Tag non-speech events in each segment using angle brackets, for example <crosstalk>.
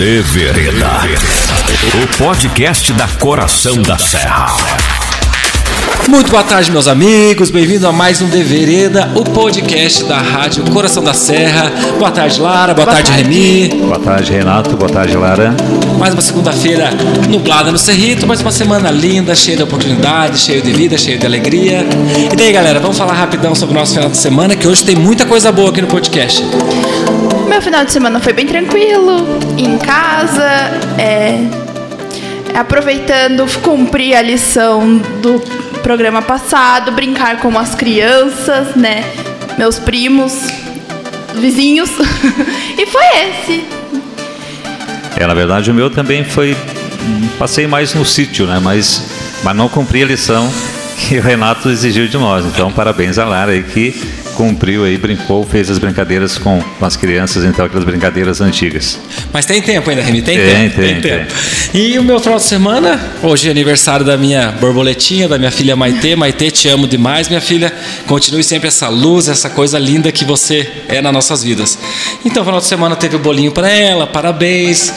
De Vereda. O podcast da Coração da Serra. Muito boa tarde, meus amigos. Bem-vindo a mais um De Vereda, o podcast da Rádio Coração da Serra. Boa tarde, Lara. Boa, boa tarde, tarde, Remy. Boa tarde, Renato. Boa tarde, Lara. Mais uma segunda-feira nublada no Cerrito, mais uma semana linda, cheia de oportunidades, cheia de vida, cheia de alegria. E daí, galera, vamos falar rapidão sobre o nosso final de semana, que hoje tem muita coisa boa aqui no podcast. Meu final de semana foi bem tranquilo, em casa, é, aproveitando cumprir a lição do programa passado, brincar com as crianças, né? Meus primos, vizinhos. <laughs> e foi esse. É, na verdade o meu também foi. Passei mais no sítio, né? Mas, mas não cumpri a lição que o Renato exigiu de nós. Então, parabéns a Lara aí que cumpriu aí, brincou, fez as brincadeiras com, com as crianças, então aquelas brincadeiras antigas. Mas tem tempo ainda, Remy? Tem, tem tempo. Tem, tem, tempo. E o meu final de semana, hoje é aniversário da minha borboletinha, da minha filha Maitê. Maitê, te amo demais, minha filha. Continue sempre essa luz, essa coisa linda que você é nas nossas vidas. Então, final de semana teve o bolinho para ela, parabéns.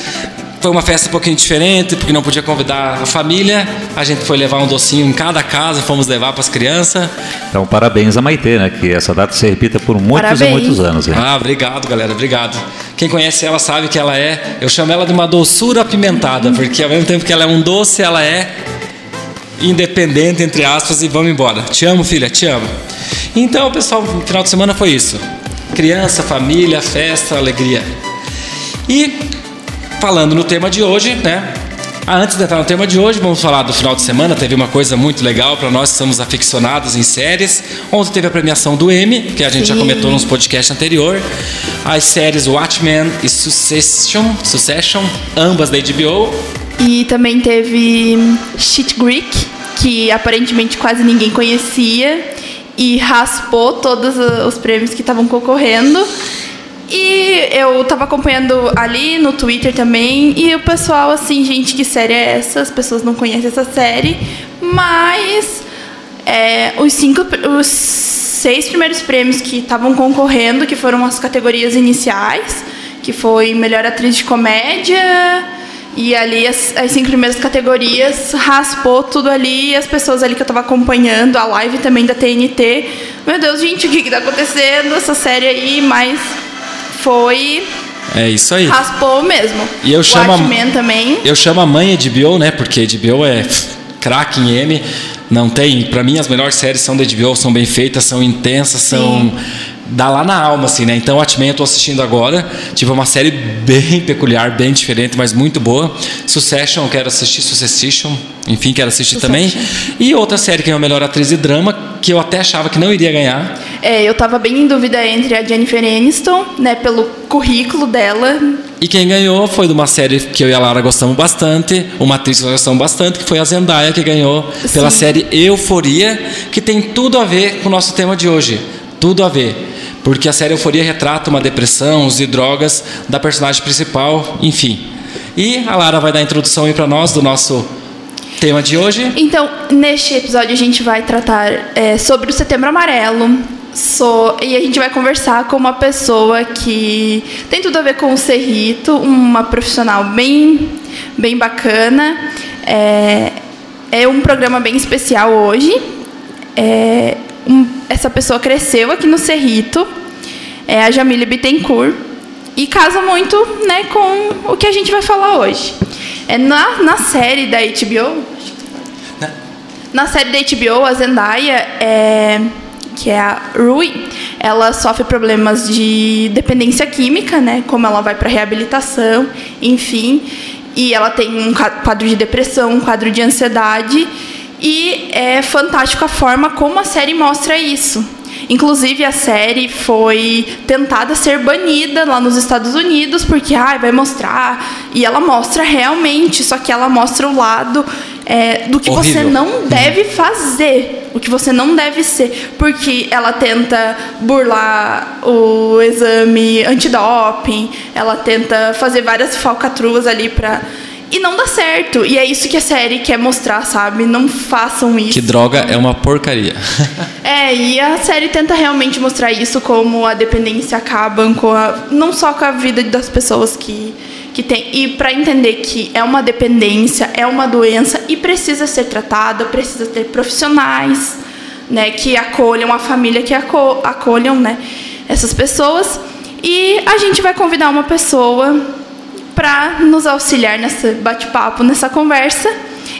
Foi uma festa um pouquinho diferente, porque não podia convidar a família. A gente foi levar um docinho em cada casa, fomos levar para as crianças. Então, parabéns a Maitê, né? Que essa data se repita por muitos parabéns. e muitos anos. Hein? Ah, obrigado, galera, obrigado. Quem conhece ela sabe que ela é, eu chamo ela de uma doçura apimentada, porque ao mesmo tempo que ela é um doce, ela é independente, entre aspas, e vamos embora. Te amo, filha, te amo. Então, pessoal, no final de semana foi isso. Criança, família, festa, alegria. E falando no tema de hoje, né? Ah, antes de entrar no tema de hoje, vamos falar do final de semana. Teve uma coisa muito legal para nós que somos aficionados em séries. Ontem teve a premiação do Emmy, que a gente Sim. já comentou nos podcasts anterior. As séries Watchmen e Succession, Succession, ambas da HBO. E também teve Shit Greek, que aparentemente quase ninguém conhecia e raspou todos os prêmios que estavam concorrendo. E eu tava acompanhando ali no Twitter também, e o pessoal, assim, gente, que série é essa? As pessoas não conhecem essa série, mas é, os cinco, os seis primeiros prêmios que estavam concorrendo, que foram as categorias iniciais, que foi melhor atriz de comédia, e ali as, as cinco primeiras categorias raspou tudo ali, e as pessoas ali que eu tava acompanhando, a live também da TNT. Meu Deus, gente, o que, que tá acontecendo? Essa série aí, mais foi é isso aí. Raspou mesmo. E eu chamo Watchmen a, também. Eu chamo a mãe de HBO, né? Porque HBO é craque em M. Não tem, para mim as melhores séries são da HBO, são bem feitas, são intensas, são Sim dá lá na alma, assim, né? Então, Watchmen eu tô assistindo agora. Tive uma série bem peculiar, bem diferente, mas muito boa. Succession, quero assistir Succession. Enfim, quero assistir Succession. também. E outra série que é a melhor atriz de drama, que eu até achava que não iria ganhar. É, eu tava bem em dúvida entre a Jennifer Aniston, né, pelo currículo dela. E quem ganhou foi de uma série que eu e a Lara gostamos bastante, uma atriz que nós gostamos bastante, que foi a Zendaya, que ganhou Sim. pela série Euforia, que tem tudo a ver com o nosso tema de hoje. Tudo a ver porque a série Euforia retrata uma depressão, uso de drogas da personagem principal, enfim. E a Lara vai dar a introdução aí para nós do nosso tema de hoje. Então, neste episódio a gente vai tratar é, sobre o Setembro Amarelo. So, e a gente vai conversar com uma pessoa que tem tudo a ver com o Cerrito, uma profissional bem, bem bacana. É, é um programa bem especial hoje. É, um, essa pessoa cresceu aqui no Cerrito, é a Jamília Bittencourt, e casa muito né, com o que a gente vai falar hoje. É na, na série da HBO, na série da HBO, a Zendaya, é, que é a Rui, ela sofre problemas de dependência química, né? Como ela vai para reabilitação, enfim. E ela tem um quadro de depressão, um quadro de ansiedade. E é fantástico a forma como a série mostra isso. Inclusive a série foi tentada ser banida lá nos Estados Unidos porque ah, vai mostrar e ela mostra realmente, só que ela mostra o lado é, do que Horrível. você não deve fazer, o que você não deve ser, porque ela tenta burlar o exame antidoping, ela tenta fazer várias falcatruas ali para e não dá certo. E é isso que a série quer mostrar, sabe? Não façam isso. Que droga é uma porcaria. <laughs> é, e a série tenta realmente mostrar isso como a dependência acaba com a, não só com a vida das pessoas que que tem e para entender que é uma dependência, é uma doença e precisa ser tratada, precisa ter profissionais, né, que acolham a família que aco acolham, né, essas pessoas. E a gente vai convidar uma pessoa para nos auxiliar nesse bate-papo, nessa conversa,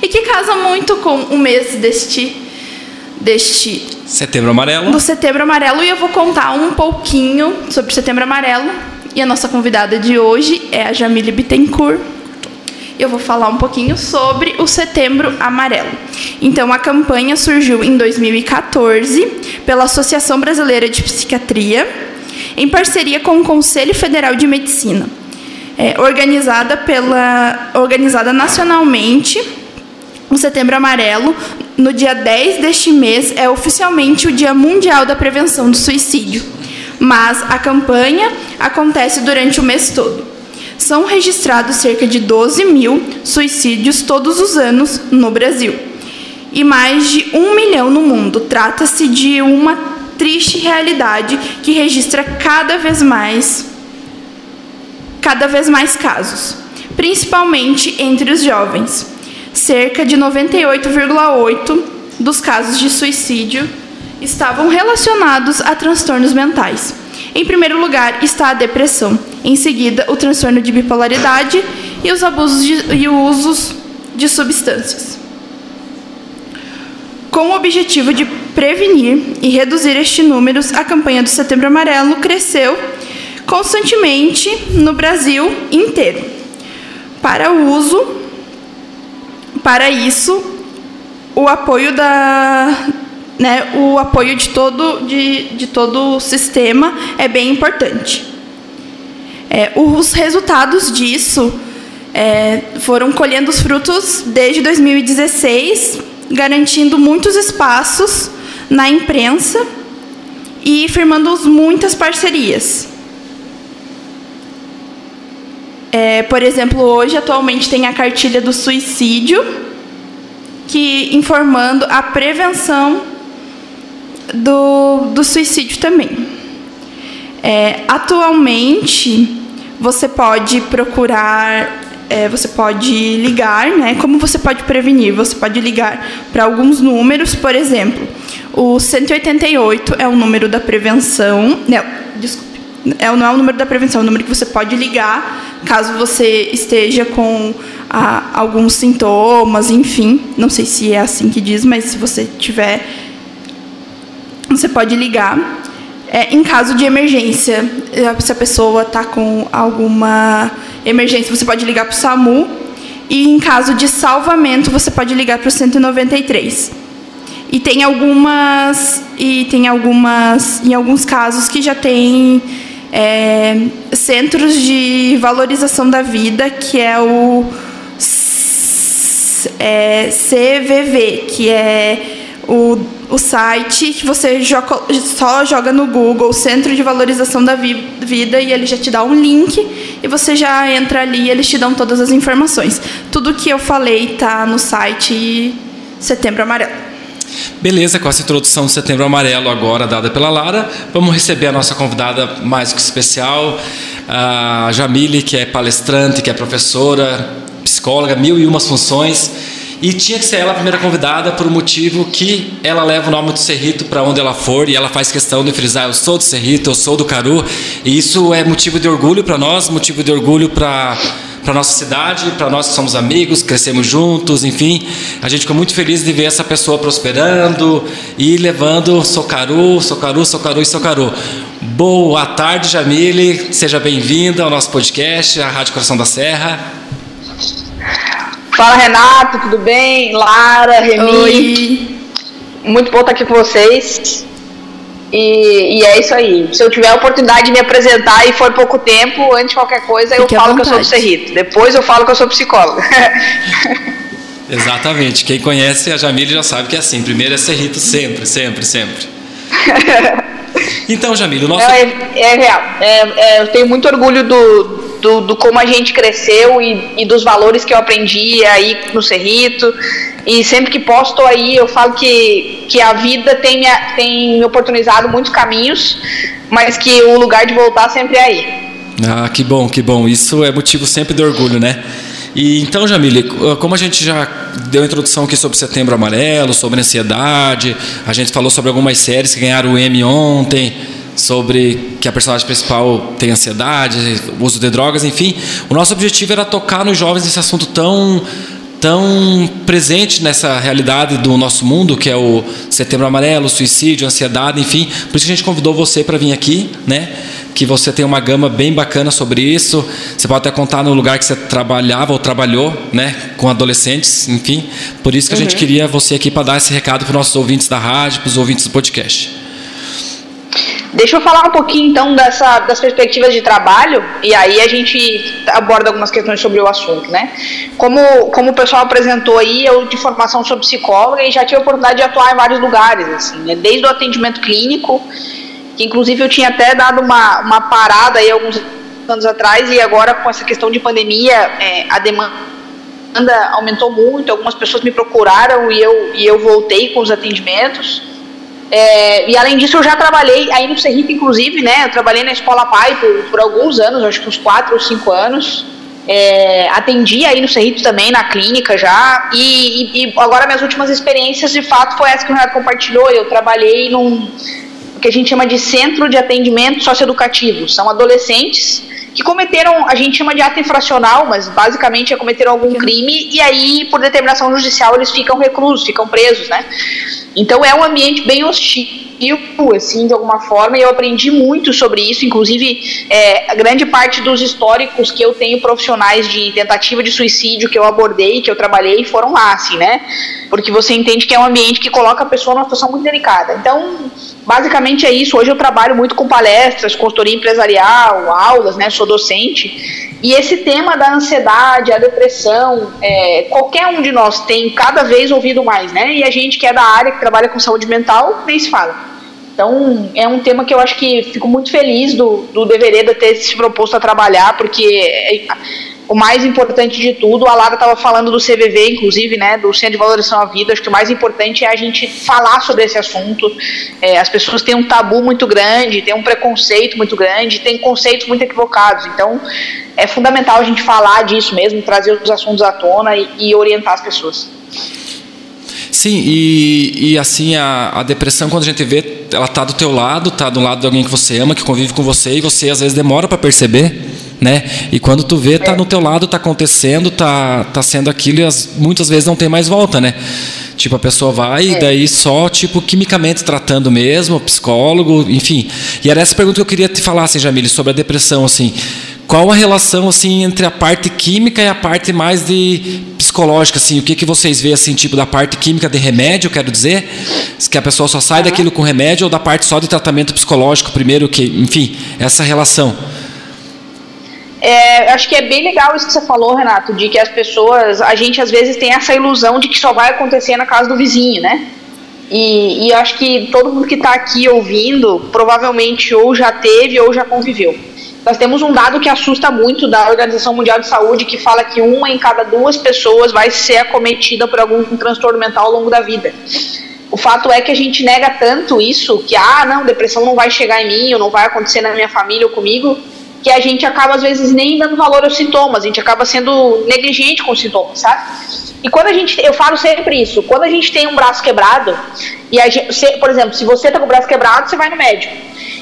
e que casa muito com o mês deste deste Setembro Amarelo. do Setembro Amarelo e eu vou contar um pouquinho sobre Setembro Amarelo. E a nossa convidada de hoje é a Jamile Bittencourt. Eu vou falar um pouquinho sobre o Setembro Amarelo. Então, a campanha surgiu em 2014 pela Associação Brasileira de Psiquiatria, em parceria com o Conselho Federal de Medicina, é, organizada pela organizada nacionalmente. O Setembro Amarelo, no dia 10 deste mês, é oficialmente o Dia Mundial da Prevenção do Suicídio. Mas a campanha acontece durante o mês todo. São registrados cerca de 12 mil suicídios todos os anos no Brasil e mais de um milhão no mundo. Trata-se de uma triste realidade que registra cada vez mais cada vez mais casos, principalmente entre os jovens. Cerca de 98,8 dos casos de suicídio estavam relacionados a transtornos mentais. Em primeiro lugar está a depressão, em seguida o transtorno de bipolaridade e os abusos de, e os usos de substâncias. Com o objetivo de prevenir e reduzir estes números, a campanha do Setembro Amarelo cresceu constantemente no Brasil inteiro. Para o uso, para isso, o apoio da, né, o apoio de todo, de, de todo o sistema é bem importante. É, os resultados disso é, foram colhendo os frutos desde 2016, garantindo muitos espaços na imprensa e firmando muitas parcerias. É, por exemplo, hoje atualmente tem a cartilha do suicídio, que informando a prevenção do, do suicídio também. É, atualmente, você pode procurar, é, você pode ligar, né? Como você pode prevenir? Você pode ligar para alguns números, por exemplo, o 188 é o número da prevenção. Não, desculpe. É, não é o número da prevenção, é o número que você pode ligar caso você esteja com ah, alguns sintomas, enfim. Não sei se é assim que diz, mas se você tiver você pode ligar. É, em caso de emergência, é, se a pessoa está com alguma emergência, você pode ligar para o SAMU. E em caso de salvamento, você pode ligar para o 193. E tem algumas e tem algumas em alguns casos que já tem é, centros de valorização da vida, que é o é, CVV, que é o, o site que você joga, só joga no Google Centro de Valorização da Vida e ele já te dá um link e você já entra ali e eles te dão todas as informações. Tudo que eu falei está no site Setembro Amarelo. Beleza, com essa introdução do Setembro Amarelo agora dada pela Lara, vamos receber a nossa convidada mais que especial, a Jamile, que é palestrante, que é professora, psicóloga, mil e umas funções e tinha que ser ela a primeira convidada por um motivo que ela leva o nome do Cerrito para onde ela for e ela faz questão de frisar: eu sou do Cerrito, eu sou do Caru. E isso é motivo de orgulho para nós, motivo de orgulho para para nossa cidade, para nós que somos amigos, crescemos juntos, enfim, a gente ficou muito feliz de ver essa pessoa prosperando e levando Socaru, Socaru, Socaru e Socaru. Boa tarde, Jamile, seja bem-vinda ao nosso podcast, a Rádio Coração da Serra. Fala Renato, tudo bem? Lara, Remi. Oi. Muito bom estar aqui com vocês. E, e, é isso aí. Se eu tiver a oportunidade de me apresentar e for pouco tempo, antes de qualquer coisa, Fique eu falo que eu sou do Cerrito. Depois eu falo que eu sou psicóloga. <laughs> Exatamente. Quem conhece a Jamile já sabe que é assim. Primeiro é Cerrito, sempre, sempre, sempre. <laughs> Então, Jamile, o nosso. É, é real. É, é, eu tenho muito orgulho do, do, do como a gente cresceu e, e, dos valores que eu aprendi aí no Cerrito. E sempre que posto aí, eu falo que, que a vida tem me, tem me oportunizado muitos caminhos, mas que o lugar de voltar sempre é aí. Ah, que bom, que bom. Isso é motivo sempre de orgulho, né? E então, Jamile, como a gente já deu a introdução aqui sobre Setembro Amarelo, sobre ansiedade, a gente falou sobre algumas séries que ganharam o Emmy ontem, sobre que a personagem principal tem ansiedade, uso de drogas, enfim. O nosso objetivo era tocar nos jovens esse assunto tão tão presente nessa realidade do nosso mundo, que é o Setembro Amarelo, suicídio, ansiedade, enfim. Por isso que a gente convidou você para vir aqui, né? Que você tem uma gama bem bacana sobre isso. Você pode até contar no lugar que você trabalhava ou trabalhou, né? Com adolescentes, enfim. Por isso que a gente uhum. queria você aqui para dar esse recado para os nossos ouvintes da rádio, para os ouvintes do podcast. Deixa eu falar um pouquinho então dessa, das perspectivas de trabalho e aí a gente aborda algumas questões sobre o assunto, né? Como, como o pessoal apresentou aí, eu de formação sou psicóloga e já tive a oportunidade de atuar em vários lugares, assim, né? desde o atendimento clínico, que inclusive eu tinha até dado uma, uma parada aí alguns anos atrás e agora com essa questão de pandemia, é, a demanda aumentou muito, algumas pessoas me procuraram e eu, e eu voltei com os atendimentos. É, e além disso, eu já trabalhei aí no Cerrito, inclusive, né? Eu trabalhei na Escola Pai por, por alguns anos, acho que uns 4 ou 5 anos. É, atendi aí no Cerrito também, na clínica já. E, e, e, agora minhas últimas experiências, de fato, foi essa que o Renato compartilhou. Eu trabalhei num que a gente chama de centro de atendimento socioeducativo. São adolescentes que cometeram, a gente chama de ato infracional, mas basicamente é cometeram algum crime e aí, por determinação judicial, eles ficam reclusos, ficam presos, né? Então é um ambiente bem hostil, assim, de alguma forma, e eu aprendi muito sobre isso, inclusive é, a grande parte dos históricos que eu tenho profissionais de tentativa de suicídio que eu abordei, que eu trabalhei, foram lá, assim, né? Porque você entende que é um ambiente que coloca a pessoa numa situação muito delicada. Então, basicamente é isso. Hoje eu trabalho muito com palestras, consultoria empresarial, aulas, né? Sou docente. E esse tema da ansiedade, a depressão, é, qualquer um de nós tem cada vez ouvido mais, né? E a gente que é da área, que trabalha com saúde mental, nem se fala. Então, é um tema que eu acho que fico muito feliz do, do Devereda ter se proposto a trabalhar, porque o mais importante de tudo, a Lara estava falando do CVV, inclusive, né, do Centro de Valorização à Vida, acho que o mais importante é a gente falar sobre esse assunto. É, as pessoas têm um tabu muito grande, têm um preconceito muito grande, têm conceitos muito equivocados. Então, é fundamental a gente falar disso mesmo, trazer os assuntos à tona e, e orientar as pessoas. Sim, e, e assim, a, a depressão, quando a gente vê, ela está do teu lado, está do lado de alguém que você ama, que convive com você, e você às vezes demora para perceber né? E quando tu vê, tá é. no teu lado, tá acontecendo, tá, tá sendo aquilo e as, muitas vezes não tem mais volta, né? Tipo, a pessoa vai e é. daí só, tipo, quimicamente tratando mesmo, psicólogo, enfim. E era essa pergunta que eu queria te falar, assim, Jamile, sobre a depressão, assim. Qual a relação, assim, entre a parte química e a parte mais de psicológica, assim? O que, que vocês veem, assim, tipo, da parte química de remédio, quero dizer? Que a pessoa só sai daquilo com remédio ou da parte só de tratamento psicológico primeiro, que, enfim, essa relação. É, acho que é bem legal isso que você falou, Renato, de que as pessoas, a gente às vezes tem essa ilusão de que só vai acontecer na casa do vizinho, né? E, e acho que todo mundo que está aqui ouvindo provavelmente ou já teve ou já conviveu. Nós temos um dado que assusta muito da Organização Mundial de Saúde que fala que uma em cada duas pessoas vai ser acometida por algum transtorno mental ao longo da vida. O fato é que a gente nega tanto isso que, ah, não, depressão não vai chegar em mim, ou não vai acontecer na minha família ou comigo, que a gente acaba, às vezes, nem dando valor aos sintomas, a gente acaba sendo negligente com os sintomas, sabe? E quando a gente, eu falo sempre isso, quando a gente tem um braço quebrado, e a gente, por exemplo, se você tá com o braço quebrado, você vai no médico.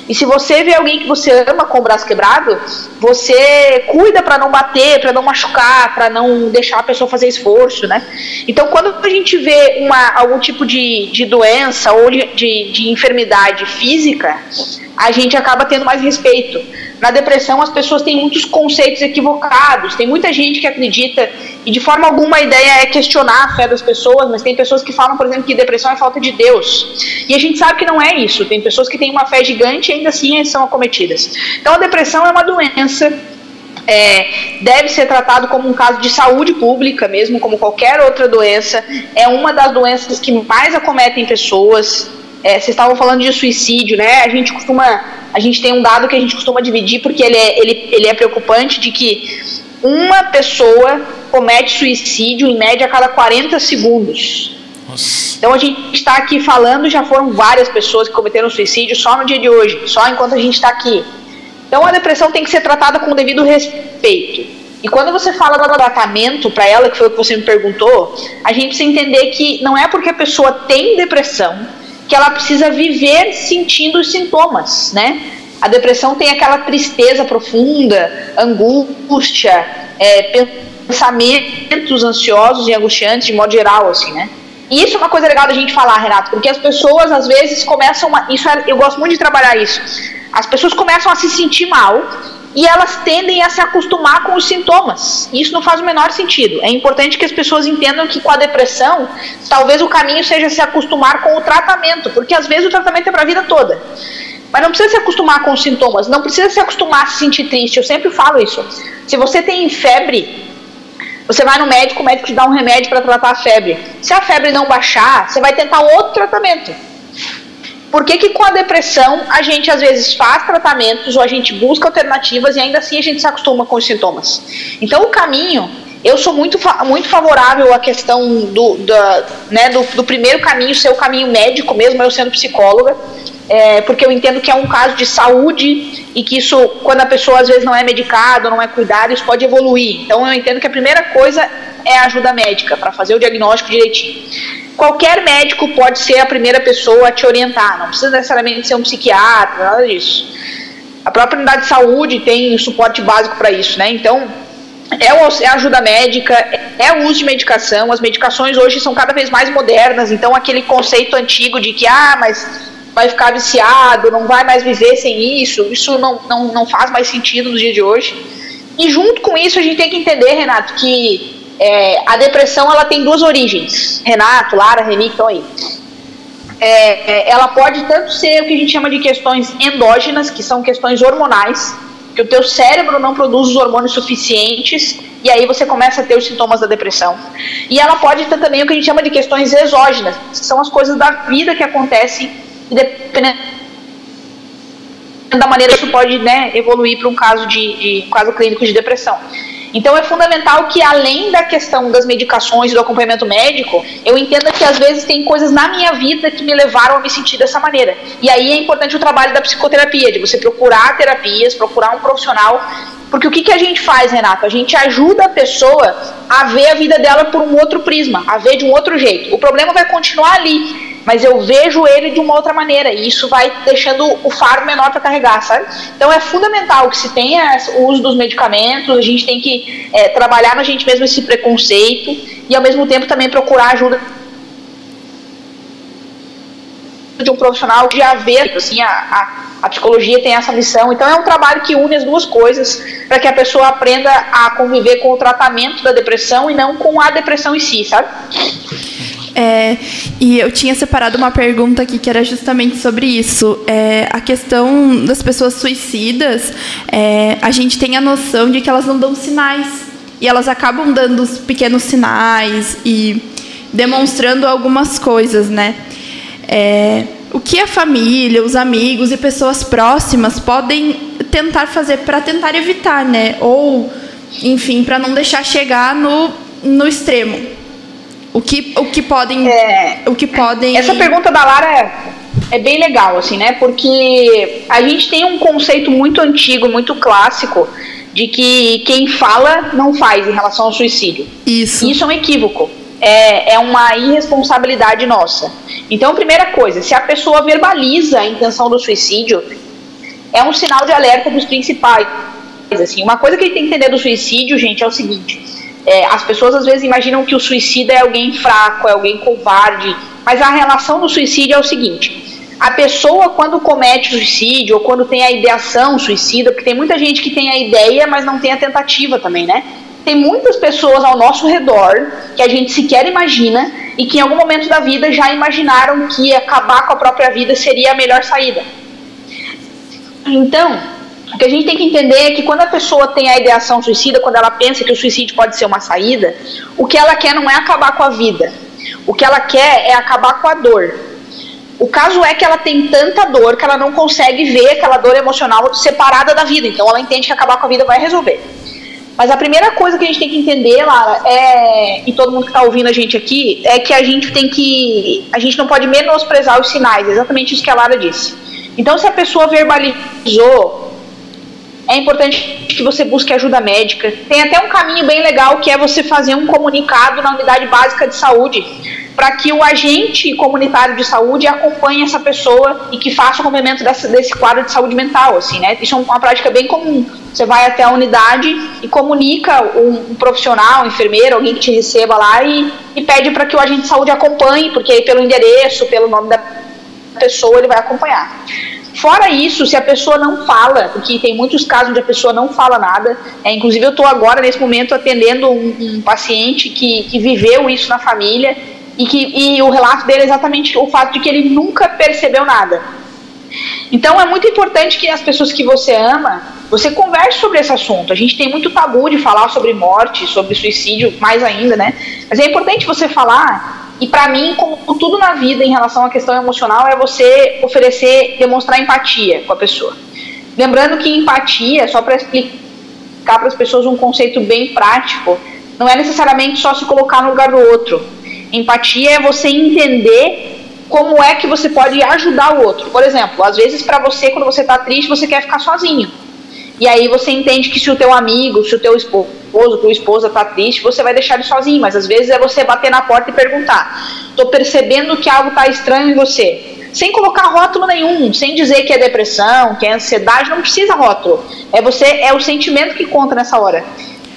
E se você vê alguém que você ama com o braço quebrado, você cuida para não bater, para não machucar, para não deixar a pessoa fazer esforço, né? Então, quando a gente vê uma, algum tipo de, de doença ou de, de, de enfermidade física, a gente acaba tendo mais respeito. Na depressão, as pessoas têm muitos conceitos equivocados. Tem muita gente que acredita, e de forma alguma a ideia é questionar a fé das pessoas, mas tem pessoas que falam, por exemplo, que depressão é falta de Deus. E a gente sabe que não é isso. Tem pessoas que têm uma fé gigante e ainda assim são acometidas. Então, a depressão é uma doença é, deve ser tratado como um caso de saúde pública, mesmo como qualquer outra doença. É uma das doenças que mais acometem pessoas. É, vocês estavam falando de suicídio, né? A gente costuma, a gente tem um dado que a gente costuma dividir porque ele é, ele, ele é preocupante de que uma pessoa comete suicídio em média a cada 40 segundos. Nossa. Então a gente está aqui falando, já foram várias pessoas que cometeram suicídio só no dia de hoje, só enquanto a gente está aqui. Então a depressão tem que ser tratada com o devido respeito. E quando você fala do tratamento para ela, que foi o que você me perguntou, a gente precisa entender que não é porque a pessoa tem depressão que ela precisa viver sentindo os sintomas, né? A depressão tem aquela tristeza profunda, angústia, é, pensamentos ansiosos e angustiantes de modo geral, assim, né? E isso é uma coisa legal da gente falar, Renato, porque as pessoas às vezes começam a, isso é, eu gosto muito de trabalhar isso. As pessoas começam a se sentir mal e elas tendem a se acostumar com os sintomas. Isso não faz o menor sentido. É importante que as pessoas entendam que com a depressão, talvez o caminho seja se acostumar com o tratamento, porque às vezes o tratamento é para a vida toda. Mas não precisa se acostumar com os sintomas, não precisa se acostumar a se sentir triste. Eu sempre falo isso. Se você tem febre, você vai no médico, o médico te dá um remédio para tratar a febre. Se a febre não baixar, você vai tentar outro tratamento. Por que, que com a depressão a gente às vezes faz tratamentos ou a gente busca alternativas e ainda assim a gente se acostuma com os sintomas? Então o caminho, eu sou muito, muito favorável à questão do, da, né, do, do primeiro caminho ser o caminho médico, mesmo eu sendo psicóloga, é, porque eu entendo que é um caso de saúde e que isso, quando a pessoa às vezes não é medicada, não é cuidada, isso pode evoluir. Então eu entendo que a primeira coisa é a ajuda médica para fazer o diagnóstico direitinho. Qualquer médico pode ser a primeira pessoa a te orientar, não precisa necessariamente ser um psiquiatra, nada disso. A própria unidade de saúde tem suporte básico para isso, né? Então, é, o, é a ajuda médica, é o uso de medicação. As medicações hoje são cada vez mais modernas, então aquele conceito antigo de que, ah, mas vai ficar viciado, não vai mais viver sem isso, isso não, não, não faz mais sentido nos dias de hoje. E junto com isso, a gente tem que entender, Renato, que é, a depressão ela tem duas origens. Renato, Lara, Reni estão aí. É, é, ela pode tanto ser o que a gente chama de questões endógenas, que são questões hormonais, que o teu cérebro não produz os hormônios suficientes e aí você começa a ter os sintomas da depressão. E ela pode ter também o que a gente chama de questões exógenas, que são as coisas da vida que acontecem e dependendo da maneira que isso pode né, evoluir para um caso de, de caso clínico de depressão. Então é fundamental que além da questão das medicações e do acompanhamento médico, eu entenda que às vezes tem coisas na minha vida que me levaram a me sentir dessa maneira. E aí é importante o trabalho da psicoterapia, de você procurar terapias, procurar um profissional porque o que, que a gente faz, Renato? A gente ajuda a pessoa a ver a vida dela por um outro prisma, a ver de um outro jeito. O problema vai continuar ali, mas eu vejo ele de uma outra maneira e isso vai deixando o faro menor para carregar, sabe? Então é fundamental que se tenha o uso dos medicamentos, a gente tem que é, trabalhar na gente mesmo esse preconceito e ao mesmo tempo também procurar ajuda de um profissional já vê, assim, a, a, a psicologia tem essa missão, então é um trabalho que une as duas coisas para que a pessoa aprenda a conviver com o tratamento da depressão e não com a depressão em si, sabe? É, e eu tinha separado uma pergunta aqui que era justamente sobre isso. É, a questão das pessoas suicidas, é, a gente tem a noção de que elas não dão sinais. E elas acabam dando os pequenos sinais e demonstrando algumas coisas, né? É, o que a família, os amigos e pessoas próximas podem tentar fazer para tentar evitar, né? Ou, enfim, para não deixar chegar no, no extremo. O que, o que podem. É, o que podem. Essa pergunta da Lara é, é bem legal, assim, né? Porque a gente tem um conceito muito antigo, muito clássico, de que quem fala não faz em relação ao suicídio. Isso. Isso é um equívoco. É, é uma irresponsabilidade nossa. Então, primeira coisa, se a pessoa verbaliza a intenção do suicídio, é um sinal de alerta dos principais. Assim, uma coisa que a gente tem que entender do suicídio, gente, é o seguinte: é, as pessoas às vezes imaginam que o suicida é alguém fraco, é alguém covarde, mas a relação do suicídio é o seguinte: a pessoa, quando comete suicídio, ou quando tem a ideação suicida, porque tem muita gente que tem a ideia, mas não tem a tentativa também, né? Tem muitas pessoas ao nosso redor que a gente sequer imagina e que em algum momento da vida já imaginaram que acabar com a própria vida seria a melhor saída. Então, o que a gente tem que entender é que quando a pessoa tem a ideação suicida, quando ela pensa que o suicídio pode ser uma saída, o que ela quer não é acabar com a vida. O que ela quer é acabar com a dor. O caso é que ela tem tanta dor que ela não consegue ver aquela dor emocional separada da vida. Então ela entende que acabar com a vida vai resolver. Mas a primeira coisa que a gente tem que entender, Lara, é, e todo mundo que está ouvindo a gente aqui, é que a gente tem que. A gente não pode menosprezar os sinais, exatamente isso que a Lara disse. Então, se a pessoa verbalizou é importante que você busque ajuda médica. Tem até um caminho bem legal que é você fazer um comunicado na unidade básica de saúde para que o agente comunitário de saúde acompanhe essa pessoa e que faça o complemento desse, desse quadro de saúde mental, assim, né? Isso é uma prática bem comum. Você vai até a unidade e comunica um, um profissional, um enfermeiro, alguém que te receba lá e, e pede para que o agente de saúde acompanhe, porque aí pelo endereço, pelo nome da pessoa, ele vai acompanhar. Fora isso, se a pessoa não fala, porque tem muitos casos onde a pessoa não fala nada, é, inclusive eu estou agora, nesse momento, atendendo um, um paciente que, que viveu isso na família e, que, e o relato dele é exatamente o fato de que ele nunca percebeu nada. Então é muito importante que as pessoas que você ama, você converse sobre esse assunto. A gente tem muito tabu de falar sobre morte, sobre suicídio, mais ainda, né? Mas é importante você falar. E para mim, como tudo na vida em relação à questão emocional, é você oferecer, demonstrar empatia com a pessoa. Lembrando que empatia, só para explicar para as pessoas um conceito bem prático, não é necessariamente só se colocar no lugar do outro Empatia é você entender como é que você pode ajudar o outro. Por exemplo, às vezes para você, quando você está triste, você quer ficar sozinho. E aí você entende que se o teu amigo, se o teu esposo, tua esposa está triste, você vai deixar ele sozinho. Mas às vezes é você bater na porta e perguntar: "Tô percebendo que algo está estranho em você." Sem colocar rótulo nenhum, sem dizer que é depressão, que é ansiedade, não precisa rótulo. É você, é o sentimento que conta nessa hora.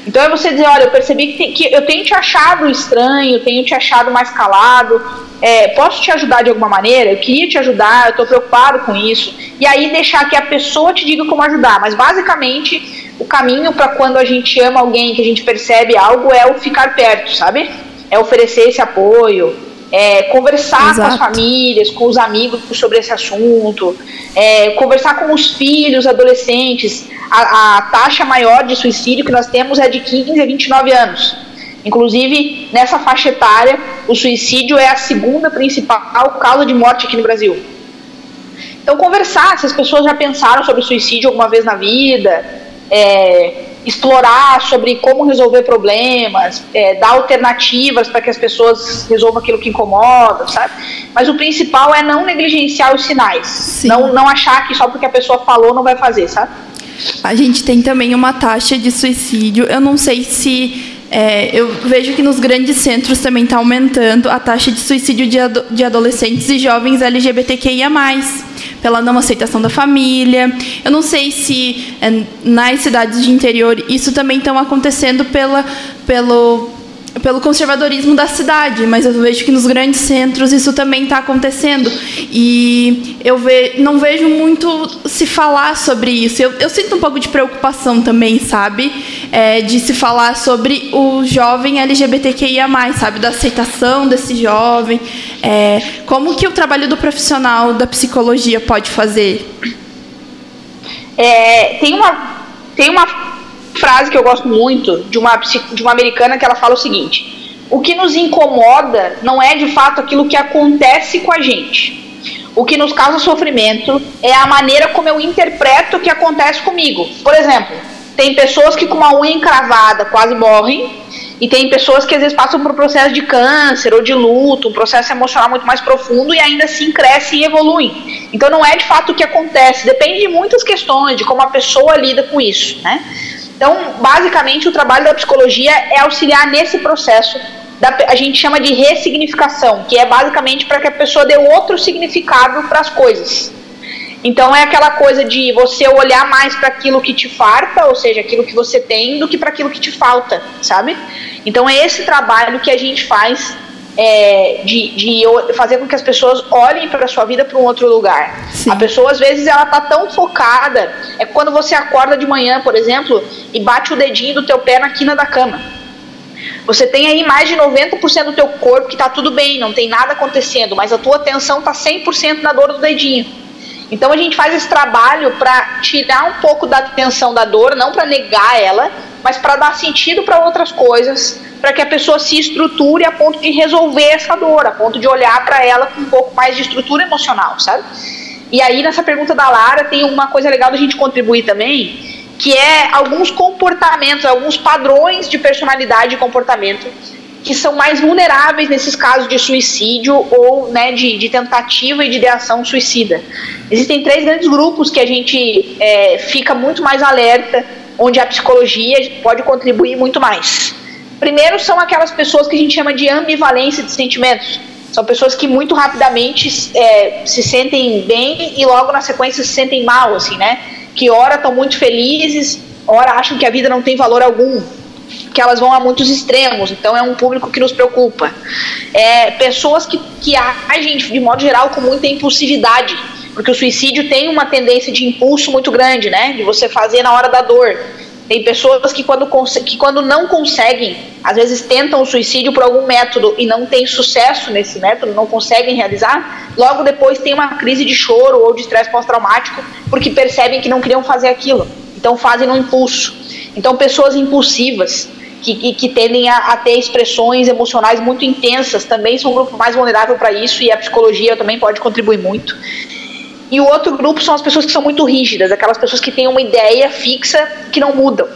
Então é você dizer, olha, eu percebi que, tem, que eu tenho te achado estranho, tenho te achado mais calado, é, posso te ajudar de alguma maneira? Eu queria te ajudar, eu estou preocupado com isso. E aí deixar que a pessoa te diga como ajudar. Mas basicamente o caminho para quando a gente ama alguém, que a gente percebe algo, é o ficar perto, sabe? É oferecer esse apoio, é, conversar Exato. com as famílias, com os amigos sobre esse assunto, é, conversar com os filhos, adolescentes. A, a, taxa maior de suicídio que nós temos é de 15 a 29 anos. Inclusive, nessa faixa etária, o suicídio é a segunda principal causa de morte aqui no Brasil. Então, conversar, se as pessoas já pensaram sobre suicídio alguma vez na vida, é, explorar sobre como resolver problemas, é, dar alternativas para que as pessoas resolvam aquilo que incomoda, sabe? Mas o principal é não negligenciar os sinais, não, não achar que só porque a pessoa falou não vai fazer, sabe? A gente tem também uma taxa de suicídio. Eu não sei se é, eu vejo que nos grandes centros também está aumentando a taxa de suicídio de, ado de adolescentes e jovens LGBTQIA pela não aceitação da família. Eu não sei se é, nas cidades de interior isso também está acontecendo pela, pelo pelo conservadorismo da cidade, mas eu vejo que nos grandes centros isso também está acontecendo. E eu ve, não vejo muito se falar sobre isso. Eu, eu sinto um pouco de preocupação também, sabe? É, de se falar sobre o jovem LGBTQIA, sabe? Da aceitação desse jovem. É, como que o trabalho do profissional da psicologia pode fazer? É, tem uma. Tem uma frase que eu gosto muito de uma, de uma americana que ela fala o seguinte: o que nos incomoda não é de fato aquilo que acontece com a gente. O que nos causa sofrimento é a maneira como eu interpreto o que acontece comigo. Por exemplo, tem pessoas que com uma unha encravada quase morrem, e tem pessoas que às vezes passam por um processo de câncer ou de luto, um processo emocional muito mais profundo e ainda assim crescem e evoluem. Então não é de fato o que acontece, depende de muitas questões, de como a pessoa lida com isso, né? Então, basicamente, o trabalho da psicologia é auxiliar nesse processo. Da, a gente chama de ressignificação, que é basicamente para que a pessoa dê outro significado para as coisas. Então, é aquela coisa de você olhar mais para aquilo que te farta, ou seja, aquilo que você tem, do que para aquilo que te falta, sabe? Então, é esse trabalho que a gente faz é, de, de fazer com que as pessoas olhem para a sua vida para um outro lugar. Sim. A pessoa, às vezes, ela tá tão focada. É quando você acorda de manhã, por exemplo, e bate o dedinho do teu pé na quina da cama. Você tem aí mais de 90% do teu corpo que está tudo bem, não tem nada acontecendo, mas a tua atenção está 100% na dor do dedinho. Então a gente faz esse trabalho para tirar um pouco da atenção da dor, não para negar ela, mas para dar sentido para outras coisas, para que a pessoa se estruture a ponto de resolver essa dor, a ponto de olhar para ela com um pouco mais de estrutura emocional, sabe? E aí nessa pergunta da Lara tem uma coisa legal da gente contribuir também, que é alguns comportamentos, alguns padrões de personalidade e comportamento que são mais vulneráveis nesses casos de suicídio ou né, de, de tentativa e de ideação suicida. Existem três grandes grupos que a gente é, fica muito mais alerta, onde a psicologia pode contribuir muito mais. Primeiro são aquelas pessoas que a gente chama de ambivalência de sentimentos. São pessoas que muito rapidamente é, se sentem bem e logo na sequência se sentem mal, assim, né? Que ora estão muito felizes, ora acham que a vida não tem valor algum que elas vão a muitos extremos, então é um público que nos preocupa. É, pessoas que, que agem, de modo geral, com muita impulsividade, porque o suicídio tem uma tendência de impulso muito grande, né? De você fazer na hora da dor. Tem pessoas que quando, que quando não conseguem, às vezes tentam o suicídio por algum método e não têm sucesso nesse método, não conseguem realizar, logo depois tem uma crise de choro ou de estresse pós-traumático porque percebem que não queriam fazer aquilo. Então fazem no impulso. Então pessoas impulsivas, que, que, que tendem a, a, ter expressões emocionais muito intensas também são um grupo mais vulnerável para isso e a psicologia também pode contribuir muito. E o outro grupo são as pessoas que são muito rígidas, aquelas pessoas que têm uma ideia fixa que não mudam.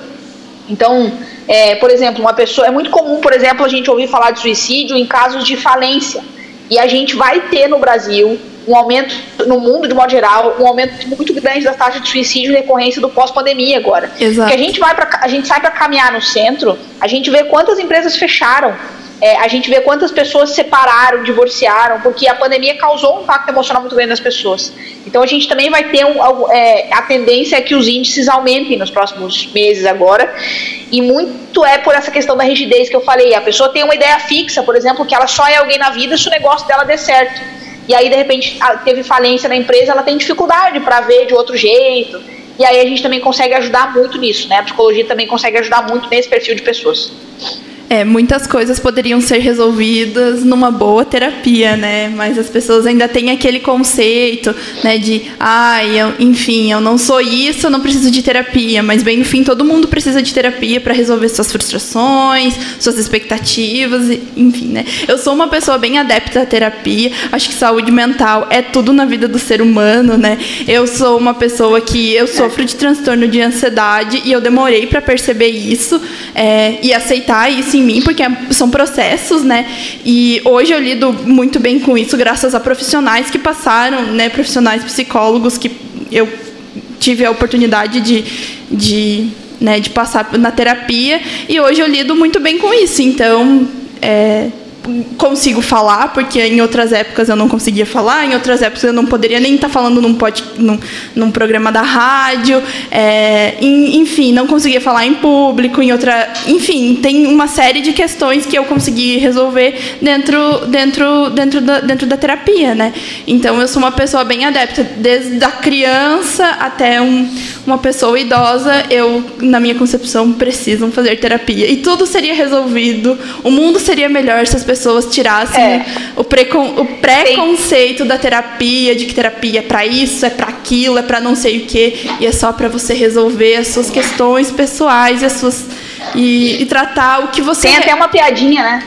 Então, é, por exemplo, uma pessoa. É muito comum, por exemplo, a gente ouvir falar de suicídio em casos de falência. E a gente vai ter no Brasil um aumento, no mundo de modo geral, um aumento muito grande das taxas de suicídio em decorrência do pós-pandemia agora. Exato. Porque a gente vai para a gente sai para caminhar no centro, a gente vê quantas empresas fecharam. É, a gente vê quantas pessoas se separaram, divorciaram, porque a pandemia causou um impacto emocional muito grande nas pessoas. Então a gente também vai ter um, é, a tendência é que os índices aumentem nos próximos meses agora. E muito é por essa questão da rigidez que eu falei. A pessoa tem uma ideia fixa, por exemplo, que ela só é alguém na vida se o negócio dela der certo e aí de repente teve falência na empresa, ela tem dificuldade para ver de outro jeito. E aí a gente também consegue ajudar muito nisso, né? A psicologia também consegue ajudar muito nesse perfil de pessoas. É, muitas coisas poderiam ser resolvidas numa boa terapia, né? Mas as pessoas ainda têm aquele conceito, né, de, ai, ah, enfim, eu não sou isso, eu não preciso de terapia. Mas bem, no fim, todo mundo precisa de terapia para resolver suas frustrações, suas expectativas, enfim, né? Eu sou uma pessoa bem adepta à terapia. Acho que saúde mental é tudo na vida do ser humano, né? Eu sou uma pessoa que eu sofro de transtorno de ansiedade e eu demorei para perceber isso é, e aceitar isso em mim, porque são processos, né? E hoje eu lido muito bem com isso, graças a profissionais que passaram, né? Profissionais psicólogos que eu tive a oportunidade de, de, né, de passar na terapia e hoje eu lido muito bem com isso. Então, é, consigo falar, porque em outras épocas eu não conseguia falar, em outras épocas eu não poderia nem estar falando num, pod, num, num programa da rádio, é, enfim, não conseguia falar em público, em outra. Enfim, tem uma série de questões que eu consegui resolver dentro, dentro, dentro, da, dentro da terapia, né? Então eu sou uma pessoa bem adepta, desde a criança até um, uma pessoa idosa, eu, na minha concepção, precisam fazer terapia. E tudo seria resolvido, o mundo seria melhor se as pessoas pessoas tirassem é. o, precon, o preconceito da terapia, de que terapia é para isso, é para aquilo, é para não sei o quê, e é só para você resolver as suas questões pessoais e as suas e, e tratar o que você Tem até uma piadinha, né?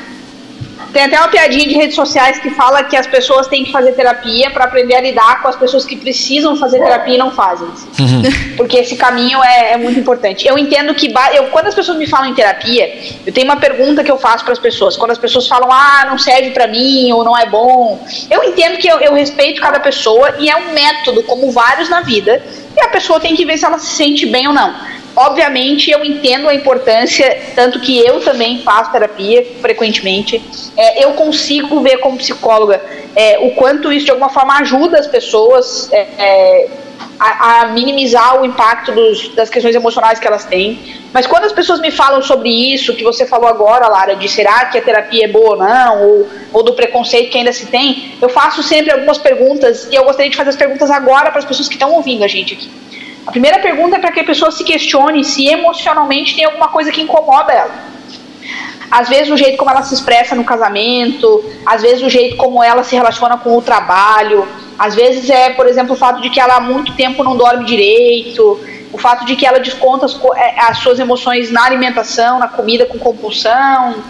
Tem até uma piadinha de redes sociais que fala que as pessoas têm que fazer terapia para aprender a lidar com as pessoas que precisam fazer terapia e não fazem. Uhum. Porque esse caminho é, é, muito importante. Eu entendo que eu, quando as pessoas me falam em terapia, eu tenho uma pergunta que eu faço para as pessoas. Quando as pessoas falam, ah, não serve para mim ou não é bom, eu entendo que eu, eu respeito cada pessoa e é um método, como vários na vida, e a pessoa tem que ver se ela se sente bem ou não. Obviamente, eu entendo a importância, tanto que eu também faço terapia frequentemente. É, eu consigo ver como psicóloga é, o quanto isso de alguma forma ajuda as pessoas é, é a, a, minimizar o impacto dos, das questões emocionais que elas têm. Mas quando as pessoas me falam sobre isso, que você falou agora, Lara, de será que a terapia é boa ou não, ou, ou do preconceito que ainda se tem, eu faço sempre algumas perguntas e eu gostaria de fazer as perguntas agora para as pessoas que estão ouvindo a gente aqui. A primeira pergunta é para que a pessoa se questione se emocionalmente tem alguma coisa que incomoda ela. Às vezes o jeito como ela se expressa no casamento, às vezes o jeito como ela se relaciona com o trabalho, às vezes é, por exemplo, o fato de que ela há muito tempo não dorme direito, o fato de que ela desconta as, é, as suas emoções na alimentação, na comida com compulsão,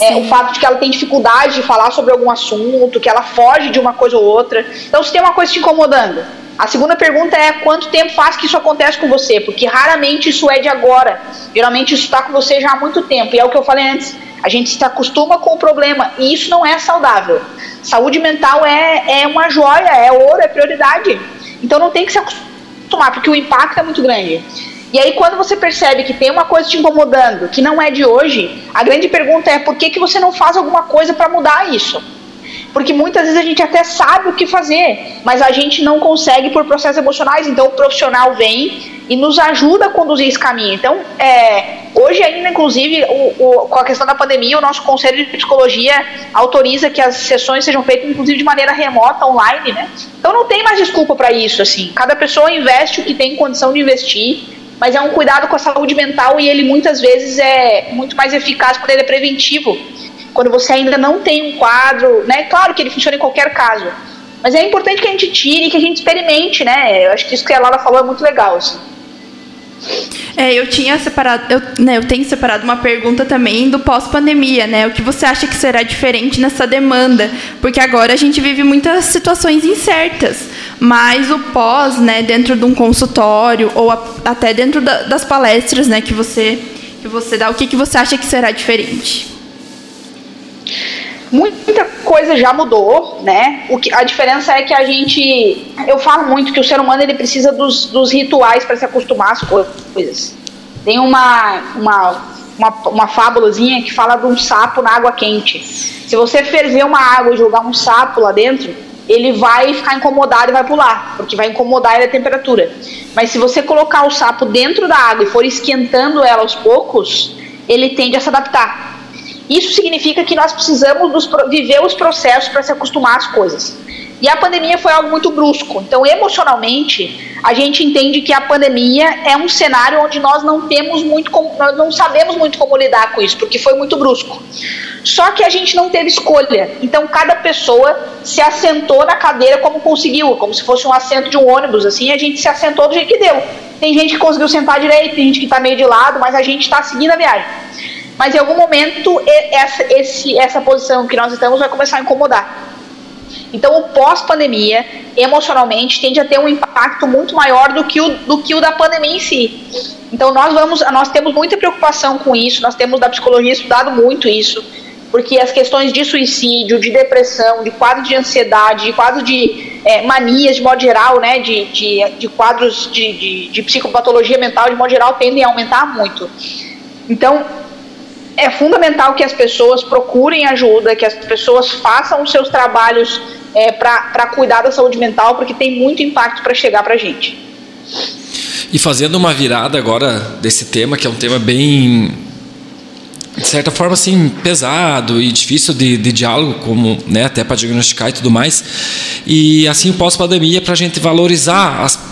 é, o fato de que ela tem dificuldade de falar sobre algum assunto, que ela foge de uma coisa ou outra. Então, se tem uma coisa te incomodando, A segunda pergunta é quanto tempo faz que isso acontece com você? Porque raramente isso é de agora. Geralmente isso está com você já há muito tempo. E é o que eu falei antes. A gente se acostuma com o problema e isso não é saudável. Saúde mental é, é uma joia, é ouro, é prioridade. Então não tem que se acostumar, porque o impacto é muito grande. E aí, quando você percebe que tem uma coisa te incomodando, que não é de hoje, a grande pergunta é por que, que você não faz alguma coisa para mudar isso? Porque muitas vezes a gente até sabe o que fazer, mas a gente não consegue por processos emocionais. Então o profissional vem e nos ajuda a conduzir esse caminho. Então, é, hoje ainda, inclusive, o, o, com a questão da pandemia, o nosso Conselho de Psicologia autoriza que as sessões sejam feitas, inclusive, de maneira remota, online, né? Então não tem mais desculpa para isso, assim. Cada pessoa investe o que tem condição de investir, mas é um cuidado com a saúde mental e ele muitas vezes é muito mais eficaz quando ele é preventivo quando você ainda não tem um quadro, né? Claro que ele funciona em qualquer caso, mas é importante que a gente tire, que a gente experimente, né? Eu acho que isso que a Laura falou é muito legal, assim. É, eu tinha separado, eu, né, eu tenho separado uma pergunta também do pós-pandemia, né? O que você acha que será diferente nessa demanda? Porque agora a gente vive muitas situações incertas, mas o pós, né, dentro de um consultório ou a, até dentro da, das palestras, né, que você que você dá, o que, que você acha que será diferente? Muita coisa já mudou, né? O que, a diferença é que a gente. Eu falo muito que o ser humano ele precisa dos, dos rituais para se acostumar às coisas. Tem uma, uma, uma, uma fábulazinha que fala de um sapo na água quente. Se você ferver uma água e jogar um sapo lá dentro, ele vai ficar incomodado e vai pular, porque vai incomodar ele a temperatura. Mas se você colocar o sapo dentro da água e for esquentando ela aos poucos, ele tende a se adaptar. Isso significa que nós precisamos dos, viver os processos para se acostumar às coisas. E a pandemia foi algo muito brusco. Então, emocionalmente, a gente entende que a pandemia é um cenário onde nós não temos muito como, nós não sabemos muito como lidar com isso, porque foi muito brusco. Só que a gente não teve escolha. Então, cada pessoa se assentou na cadeira como conseguiu, como se fosse um assento de um ônibus, assim, a gente se assentou do jeito que deu. Tem gente que conseguiu sentar direito, tem gente que está meio de lado, mas a gente está seguindo a viagem mas em algum momento essa, esse, essa posição que nós estamos vai começar a incomodar. Então, o pós-pandemia, emocionalmente, tende a ter um impacto muito maior do que, o, do que o da pandemia em si. Então, nós, vamos, nós temos muita preocupação com isso, nós temos da psicologia estudado muito isso, porque as questões de suicídio, de depressão, de quadro de ansiedade, de quadro de é, manias, de modo geral, né, de, de, de quadros de, de, de psicopatologia mental, de modo geral, tendem a aumentar muito. Então, é fundamental que as pessoas procurem ajuda, que as pessoas façam os seus trabalhos é, para cuidar da saúde mental, porque tem muito impacto para chegar para a gente. E fazendo uma virada agora desse tema, que é um tema bem, de certa forma, assim, pesado e difícil de, de diálogo, como né, até para diagnosticar e tudo mais. E assim, pós-pandemia, para a gente valorizar as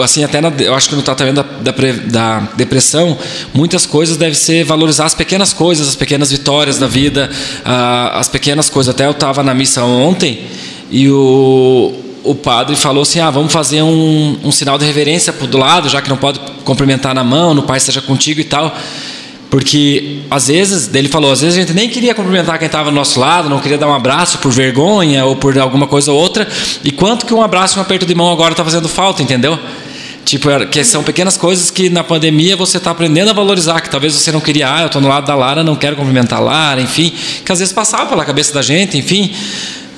assim até na, eu acho que no tratamento da, da, da, depressão muitas coisas devem ser valorizar as pequenas coisas as pequenas vitórias da vida as pequenas coisas. Até eu estava na missa ontem e o, o padre falou assim ah vamos fazer um, um sinal de reverência do lado já que não pode cumprimentar na mão no pai esteja contigo e tal porque às vezes, ele falou, às vezes a gente nem queria cumprimentar quem estava do nosso lado, não queria dar um abraço por vergonha ou por alguma coisa ou outra. E quanto que um abraço e um aperto de mão agora está fazendo falta, entendeu? Tipo, que são pequenas coisas que na pandemia você está aprendendo a valorizar, que talvez você não queria, ah, eu estou no lado da Lara, não quero cumprimentar a Lara, enfim, que às vezes passava pela cabeça da gente, enfim.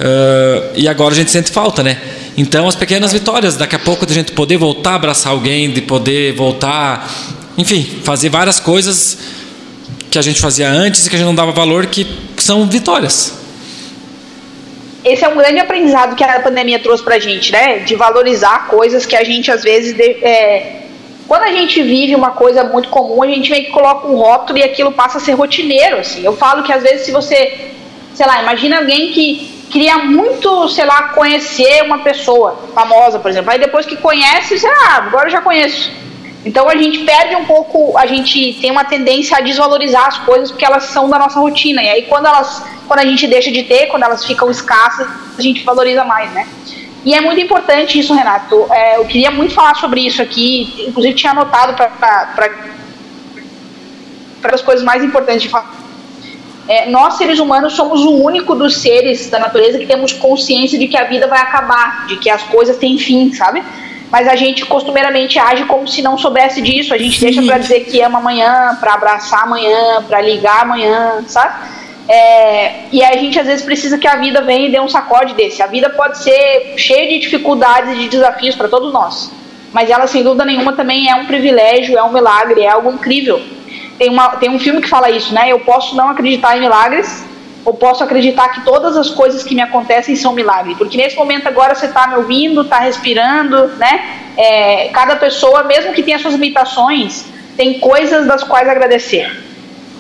Uh, e agora a gente sente falta, né? Então, as pequenas vitórias, daqui a pouco de a gente poder voltar a abraçar alguém, de poder voltar, enfim, fazer várias coisas que a gente fazia antes e que a gente não dava valor, que são vitórias. Esse é um grande aprendizado que a pandemia trouxe pra gente, né? De valorizar coisas que a gente às vezes. De, é... Quando a gente vive uma coisa muito comum, a gente meio que coloca um rótulo e aquilo passa a ser rotineiro. Assim. Eu falo que às vezes, se você. Sei lá, imagina alguém que queria muito, sei lá, conhecer uma pessoa famosa, por exemplo. Aí depois que conhece, você, ah, agora eu já conheço então a gente perde um pouco, a gente tem uma tendência a desvalorizar as coisas porque elas são da nossa rotina. E aí quando elas, quando a gente deixa de ter, quando elas ficam escassas, a gente valoriza mais, né? E é muito importante isso, Renato. É, eu queria muito falar sobre isso aqui, inclusive tinha anotado para as coisas mais importantes de falar. É, nós, seres humanos, somos o único dos seres da natureza que temos consciência de que a vida vai acabar, de que as coisas têm fim, sabe? Mas a gente costumeiramente age como se não soubesse disso. A gente Sim. deixa para dizer que ama amanhã, para abraçar amanhã, para ligar amanhã, sabe? É, e a gente às vezes precisa que a vida venha e dê um sacode desse. A vida pode ser cheia de dificuldades e de desafios para todos nós, mas ela sem dúvida nenhuma também é um privilégio, é um milagre, é algo incrível. Tem, uma, tem um filme que fala isso, né? Eu posso não acreditar em milagres, ou posso acreditar que todas as coisas que me acontecem são milagres. Porque nesse momento agora você está me ouvindo, está respirando, né? É, cada pessoa, mesmo que tenha suas limitações, tem coisas das quais agradecer,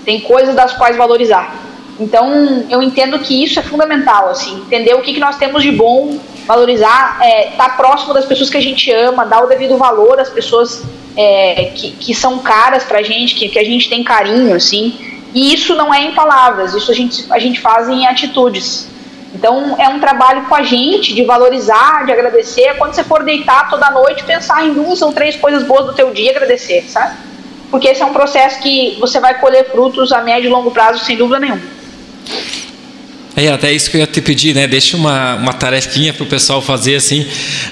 tem coisas das quais valorizar. Então eu entendo que isso é fundamental, assim, entender o que, que nós temos de bom, valorizar, estar é, tá próximo das pessoas que a gente ama, dar o devido valor às pessoas é, que, que são caras pra gente, que, que a gente tem carinho, assim. E isso não é em palavras, isso a gente, a gente faz em atitudes. Então é um trabalho com a gente de valorizar, de agradecer. Quando você for deitar toda noite, pensar em duas ou três coisas boas do teu dia agradecer, sabe? Porque esse é um processo que você vai colher frutos a médio e longo prazo, sem dúvida nenhuma. É até isso que eu ia te pedir, né? Deixa uma, uma tarefinha para o pessoal fazer assim.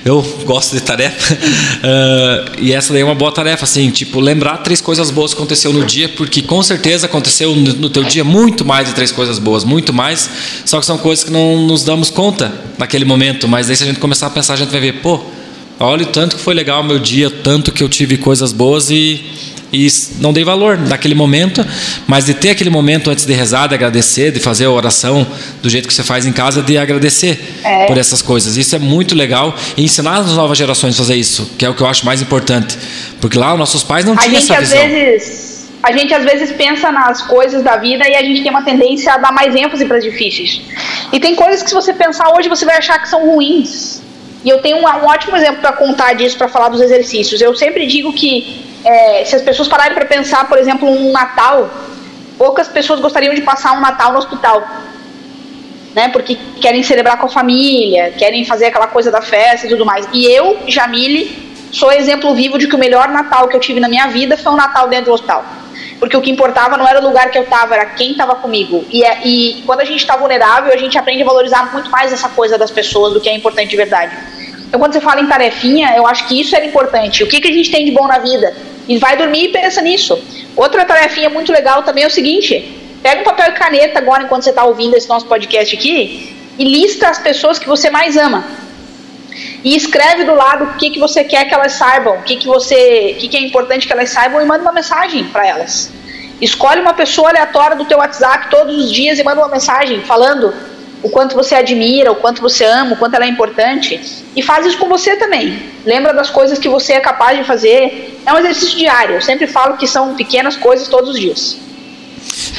Eu gosto de tarefa. Uh, <laughs> e essa daí é uma boa tarefa, assim, tipo, lembrar três coisas boas que aconteceu no dia, porque com certeza aconteceu no, teu dia muito mais de três coisas boas, muito mais. Só que são coisas que não nos damos conta naquele momento. Mas aí se a gente começar a pensar, a gente vai ver, pô, olha o tanto que foi legal o meu dia, tanto que eu tive coisas boas e e não dei valor naquele momento, mas de ter aquele momento antes de rezar, de agradecer, de fazer a oração do jeito que você faz em casa, de agradecer é. por essas coisas. Isso é muito legal e ensinar as novas gerações a fazer isso, que é o que eu acho mais importante, porque lá os nossos pais não a tinham essa visão. Vezes, a gente às vezes pensa nas coisas da vida e a gente tem uma tendência a dar mais ênfase para as difíceis. E tem coisas que se você pensar hoje você vai achar que são ruins. E eu tenho um, um ótimo exemplo para contar disso, para falar dos exercícios. Eu sempre digo que é, se as pessoas pararem para pensar, por exemplo, um Natal, poucas pessoas gostariam de passar um Natal no hospital. Né, porque querem celebrar com a família, querem fazer aquela coisa da festa e tudo mais. E eu, Jamile, sou exemplo vivo de que o melhor Natal que eu tive na minha vida foi um Natal dentro do hospital. Porque o que importava não era o lugar que eu estava, era quem estava comigo. E, é, e quando a gente está vulnerável, a gente aprende a valorizar muito mais essa coisa das pessoas do que é importante de verdade. Então, quando você fala em tarefinha, eu acho que isso era importante. O que, que a gente tem de bom na vida? E vai dormir e pensa nisso. Outra tarefinha muito legal também é o seguinte: pega um papel e caneta agora, enquanto você está ouvindo esse nosso podcast aqui, e lista as pessoas que você mais ama. E escreve do lado o que, que você quer que elas saibam, o que, que, você, o que, que é importante que elas saibam e manda uma mensagem para elas. Escolhe uma pessoa aleatória do teu WhatsApp todos os dias e manda uma mensagem falando o quanto você admira, o quanto você ama, o quanto ela é importante. E faz isso com você também. Lembra das coisas que você é capaz de fazer. É um exercício diário. Eu sempre falo que são pequenas coisas todos os dias.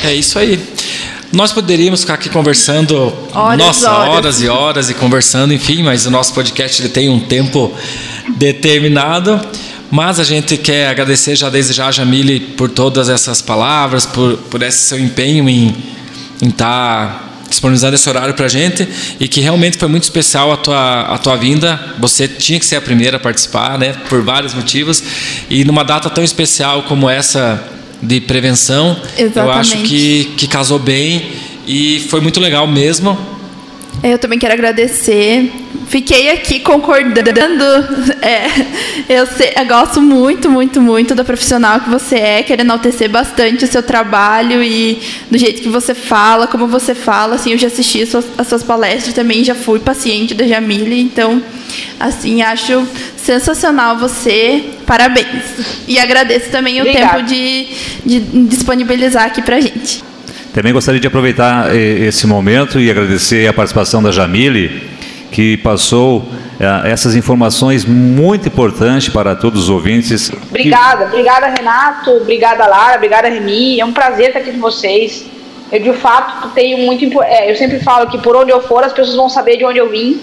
É isso aí. Nós poderíamos ficar aqui conversando, horas, nossa, horas. horas e horas e conversando, enfim, mas o nosso podcast ele tem um tempo determinado. Mas a gente quer agradecer já desde já, Jamile, por todas essas palavras, por, por esse seu empenho em estar tá disponibilizando esse horário para a gente e que realmente foi muito especial a tua, a tua vinda. Você tinha que ser a primeira a participar, né, por vários motivos. E numa data tão especial como essa de prevenção, Exatamente. eu acho que, que casou bem e foi muito legal mesmo. Eu também quero agradecer. Fiquei aqui concordando. <laughs> É, eu, sei, eu, gosto muito, muito, muito da profissional que você é. Quero enaltecer bastante o seu trabalho e do jeito que você fala, como você fala. Assim, eu já assisti as suas, as suas palestras também, já fui paciente da Jamile. Então, assim, acho sensacional você. Parabéns. E agradeço também Obrigada. o tempo de, de disponibilizar aqui pra gente. Também gostaria de aproveitar eh, esse momento e agradecer a participação da Jamile, que passou eh, essas informações muito importantes para todos os ouvintes. Obrigada, obrigada Renato, obrigada Lara, obrigada Remi, é um prazer estar aqui com vocês. Eu de fato tenho muito, é, eu sempre falo que por onde eu for as pessoas vão saber de onde eu vim.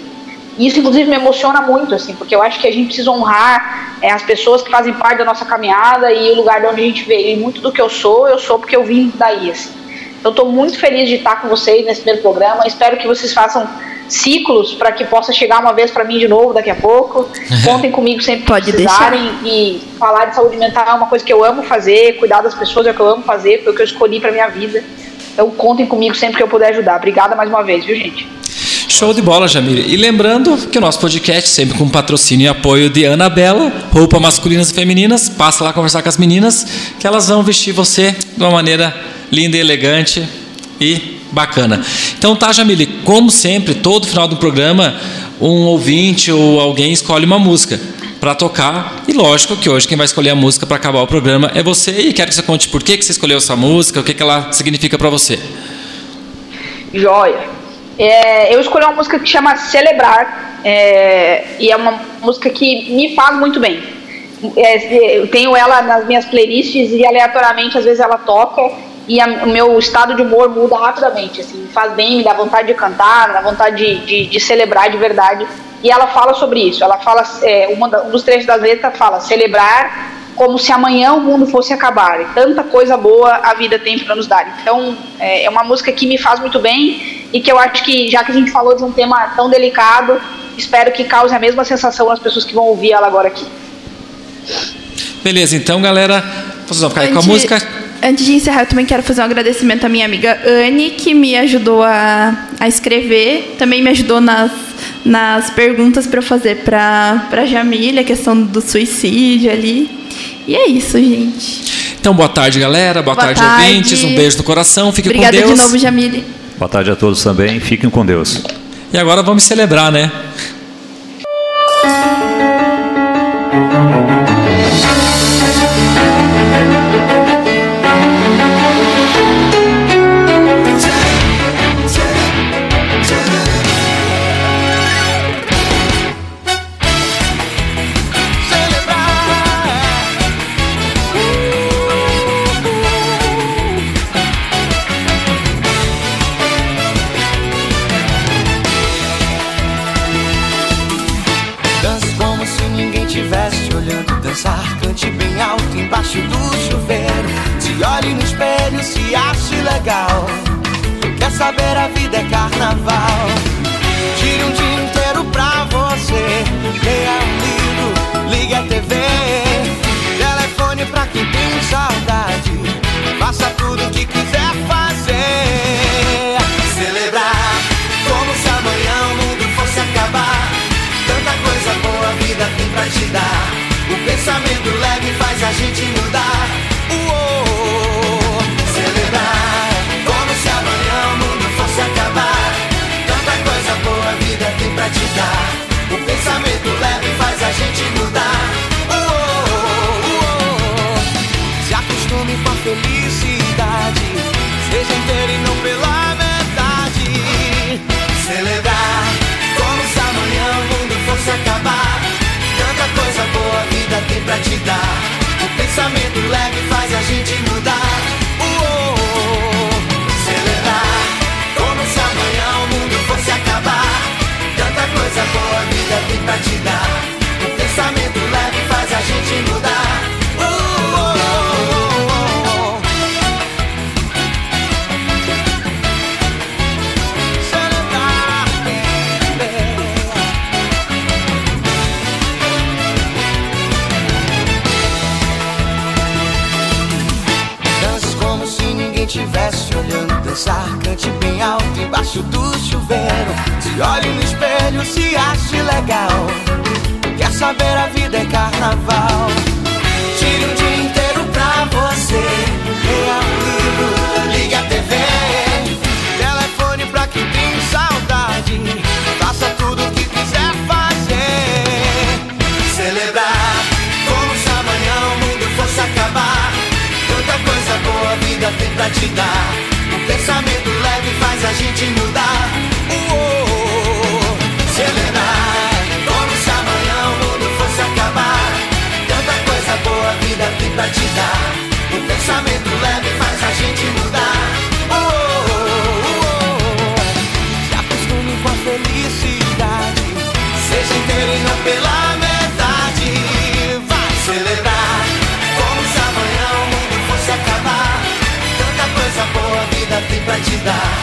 E isso inclusive me emociona muito, assim, porque eu acho que a gente precisa honrar é, as pessoas que fazem parte da nossa caminhada e o lugar de onde a gente veio. E muito do que eu sou, eu sou porque eu vim daí, assim. Eu estou muito feliz de estar com vocês nesse primeiro programa. Espero que vocês façam ciclos para que possa chegar uma vez para mim de novo daqui a pouco. <laughs> Contem comigo sempre que Pode precisarem. Deixar. E falar de saúde mental é uma coisa que eu amo fazer. Cuidar das pessoas é o que eu amo fazer, foi o que eu escolhi para minha vida. Então contem comigo sempre que eu puder ajudar. Obrigada mais uma vez, viu, gente? Show de bola, Jamile. E lembrando que o nosso podcast, sempre com patrocínio e apoio de Anabela, roupa masculinas e femininas, passa lá conversar com as meninas, que elas vão vestir você de uma maneira linda e elegante e bacana. Então tá, Jamile, como sempre, todo final do programa, um ouvinte ou alguém escolhe uma música para tocar. E lógico que hoje quem vai escolher a música para acabar o programa é você. E quero que você conte por que, que você escolheu essa música, o que, que ela significa para você. Joia. É, eu escolhi uma música que chama Celebrar. É, e é uma música que me faz muito bem. É, eu tenho ela nas minhas playlists e aleatoriamente às vezes ela toca e a, o meu estado de humor muda rapidamente. Assim, me faz bem, me dá vontade de cantar, me dá vontade de, de, de celebrar de verdade e ela fala sobre isso. Ela fala, é, uma um dos trechos das letras fala celebrar como se amanhã o mundo fosse acabar. E tanta coisa boa a vida tem para nos dar. Então é, é uma música que me faz muito bem e que eu acho que já que a gente falou de um tema tão delicado, espero que cause a mesma sensação nas pessoas que vão ouvir ela agora aqui. Beleza, então galera, vocês vão ficar aí com a música. Antes de encerrar, eu também quero fazer um agradecimento à minha amiga Anne, que me ajudou a, a escrever, também me ajudou nas nas perguntas para fazer para para Jamília, a questão do suicídio ali. E é isso, gente. Então, boa tarde, galera. Boa, boa tarde, tarde, ouvintes. Um beijo no coração. Fiquem Obrigada com Deus. de novo, Jamile. Boa tarde a todos também. Fiquem com Deus. E agora vamos celebrar, né? Saber a vida é carnaval. Tire um dia inteiro pra você. Leia um livro, ligue a TV. Telefone pra quem tem saudade. Faça tudo o que quiser fazer. Celebrar como se amanhã o mundo fosse acabar. Tanta coisa boa a vida tem pra te dar. O pensamento leve faz a gente mudar. Te. O pensamento leve faz a gente mudar. Uou, celebrar como se amanhã o mundo fosse acabar. Tanta coisa boa a vida tem pra te dar. O pensamento leve faz a gente mudar. Pra te dar.